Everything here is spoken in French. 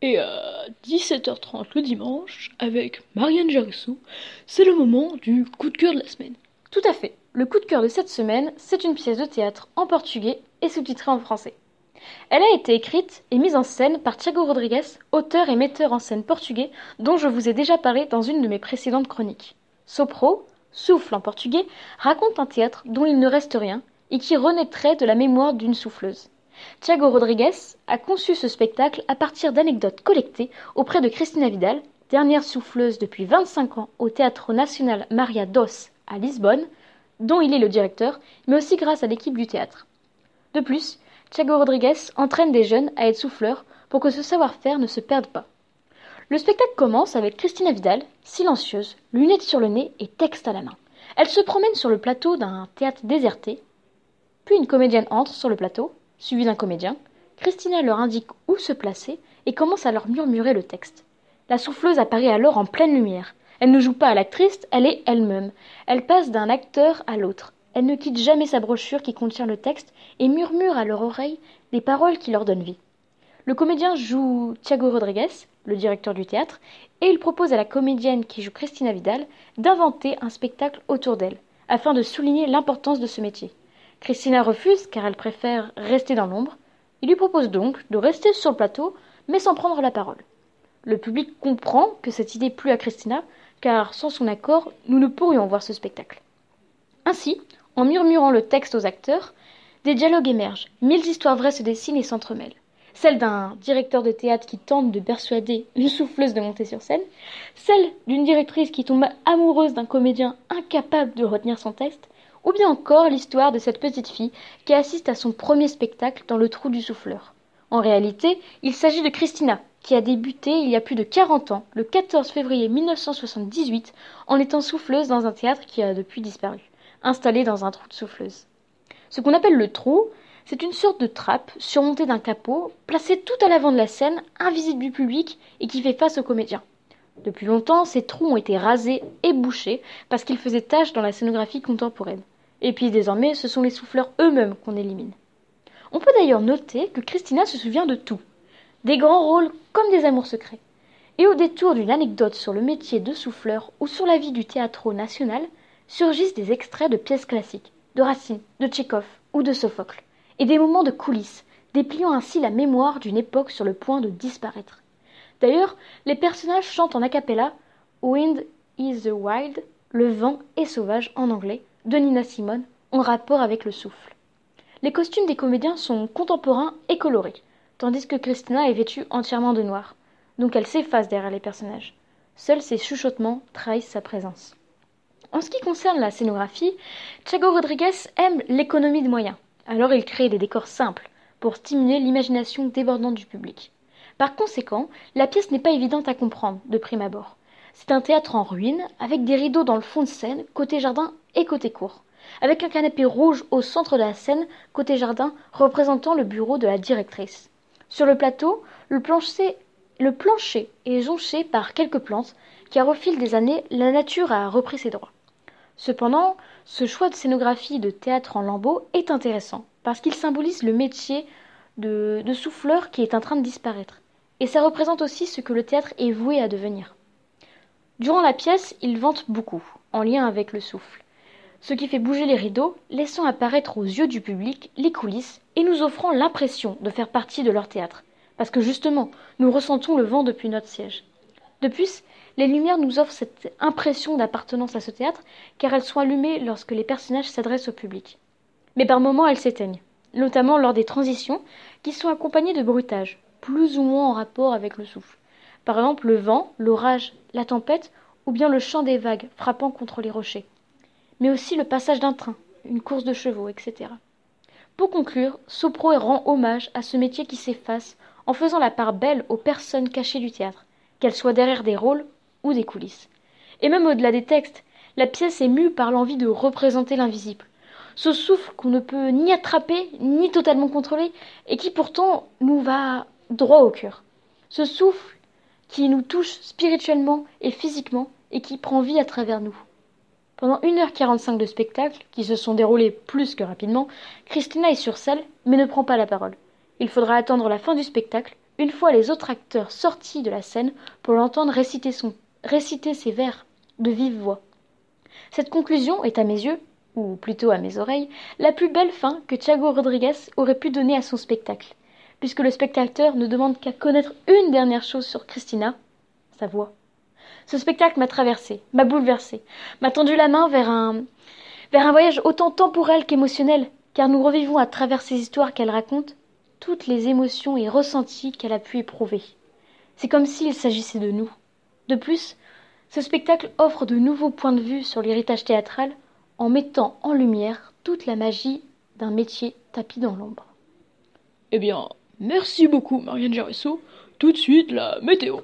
Et à 17h30 le dimanche, avec Marianne Jarissou, c'est le moment du coup de cœur de la semaine. Tout à fait. Le coup de cœur de cette semaine, c'est une pièce de théâtre en portugais et sous-titrée en français. Elle a été écrite et mise en scène par Thiago Rodrigues, auteur et metteur en scène portugais dont je vous ai déjà parlé dans une de mes précédentes chroniques. Sopro, souffle en portugais, raconte un théâtre dont il ne reste rien et qui renaîtrait de la mémoire d'une souffleuse. Thiago Rodrigues a conçu ce spectacle à partir d'anecdotes collectées auprès de Cristina Vidal, dernière souffleuse depuis 25 ans au Théâtre National Maria dos à Lisbonne, dont il est le directeur, mais aussi grâce à l'équipe du théâtre. De plus, Thiago Rodrigues entraîne des jeunes à être souffleurs pour que ce savoir-faire ne se perde pas. Le spectacle commence avec Christina Vidal, silencieuse, lunettes sur le nez et texte à la main. Elle se promène sur le plateau d'un théâtre déserté. Puis une comédienne entre sur le plateau, suivie d'un comédien. Christina leur indique où se placer et commence à leur murmurer le texte. La souffleuse apparaît alors en pleine lumière. Elle ne joue pas à l'actrice, elle est elle-même. Elle passe d'un acteur à l'autre. Elle ne quitte jamais sa brochure qui contient le texte et murmure à leur oreille des paroles qui leur donnent vie. Le comédien joue Thiago Rodrigues, le directeur du théâtre, et il propose à la comédienne qui joue Christina Vidal d'inventer un spectacle autour d'elle, afin de souligner l'importance de ce métier. Christina refuse car elle préfère rester dans l'ombre. Il lui propose donc de rester sur le plateau, mais sans prendre la parole. Le public comprend que cette idée plut à Christina, car sans son accord, nous ne pourrions voir ce spectacle. Ainsi, en murmurant le texte aux acteurs, des dialogues émergent, mille histoires vraies se dessinent et s'entremêlent. Celle d'un directeur de théâtre qui tente de persuader une souffleuse de monter sur scène, celle d'une directrice qui tombe amoureuse d'un comédien incapable de retenir son texte, ou bien encore l'histoire de cette petite fille qui assiste à son premier spectacle dans le trou du souffleur. En réalité, il s'agit de Christina, qui a débuté il y a plus de 40 ans, le 14 février 1978, en étant souffleuse dans un théâtre qui a depuis disparu installé dans un trou de souffleuse. Ce qu'on appelle le trou, c'est une sorte de trappe surmontée d'un capot, placée tout à l'avant de la scène, invisible du public et qui fait face aux comédiens. Depuis longtemps, ces trous ont été rasés et bouchés parce qu'ils faisaient tâche dans la scénographie contemporaine. Et puis désormais, ce sont les souffleurs eux-mêmes qu'on élimine. On peut d'ailleurs noter que Christina se souvient de tout, des grands rôles comme des amours secrets. Et au détour d'une anecdote sur le métier de souffleur ou sur la vie du théâtre national, surgissent des extraits de pièces classiques, de Racine, de Tchekhov ou de Sophocle, et des moments de coulisses, dépliant ainsi la mémoire d'une époque sur le point de disparaître. D'ailleurs, les personnages chantent en a cappella Wind is the Wild, le vent est sauvage en anglais, de Nina Simone, en rapport avec le souffle. Les costumes des comédiens sont contemporains et colorés, tandis que Christina est vêtue entièrement de noir, donc elle s'efface derrière les personnages. Seuls ses chuchotements trahissent sa présence. En ce qui concerne la scénographie, Thiago Rodriguez aime l'économie de moyens. Alors il crée des décors simples pour stimuler l'imagination débordante du public. Par conséquent, la pièce n'est pas évidente à comprendre de prime abord. C'est un théâtre en ruine, avec des rideaux dans le fond de scène, côté jardin et côté cour, avec un canapé rouge au centre de la scène, côté jardin, représentant le bureau de la directrice. Sur le plateau, le plancher, le plancher est jonché par quelques plantes, car au fil des années, la nature a repris ses droits. Cependant, ce choix de scénographie de théâtre en lambeaux est intéressant, parce qu'il symbolise le métier de, souffleur qui est en train de disparaître. Et ça représente aussi ce que le théâtre est voué à devenir. Durant la pièce, il vante beaucoup, en lien avec le souffle. Ce qui fait bouger les rideaux, laissant apparaître aux yeux du public les coulisses et nous offrant l'impression de faire partie de leur théâtre. Parce que justement, nous ressentons le vent depuis notre siège. De plus, les lumières nous offrent cette impression d'appartenance à ce théâtre, car elles sont allumées lorsque les personnages s'adressent au public. Mais par moments, elles s'éteignent, notamment lors des transitions, qui sont accompagnées de bruitages, plus ou moins en rapport avec le souffle. Par exemple, le vent, l'orage, la tempête, ou bien le chant des vagues frappant contre les rochers. Mais aussi le passage d'un train, une course de chevaux, etc. Pour conclure, Sopro rend hommage à ce métier qui s'efface en faisant la part belle aux personnes cachées du théâtre, qu'elles soient derrière des rôles ou des coulisses. Et même au-delà des textes, la pièce est mue par l'envie de représenter l'invisible. Ce souffle qu'on ne peut ni attraper, ni totalement contrôler, et qui pourtant nous va droit au cœur. Ce souffle qui nous touche spirituellement et physiquement, et qui prend vie à travers nous. Pendant 1h45 de spectacle, qui se sont déroulés plus que rapidement, Christina est sur scène, mais ne prend pas la parole. Il faudra attendre la fin du spectacle, une fois les autres acteurs sortis de la scène pour l'entendre réciter, ses vers de vive voix. Cette conclusion est à mes yeux, ou plutôt à mes oreilles, la plus belle fin que Thiago Rodriguez aurait pu donner à son spectacle, puisque le spectateur ne demande qu'à connaître une dernière chose sur Christina, sa voix. Ce spectacle m'a traversé, m'a bouleversé, m'a tendu la main vers un, vers un voyage autant temporel qu'émotionnel, car nous revivons à travers ces histoires qu'elle raconte toutes les émotions et ressentis qu'elle a pu éprouver. C'est comme s'il s'agissait de nous. De plus, ce spectacle offre de nouveaux points de vue sur l'héritage théâtral en mettant en lumière toute la magie d'un métier tapis dans l'ombre. Eh bien, merci beaucoup Marianne Geresso. Tout de suite la météo.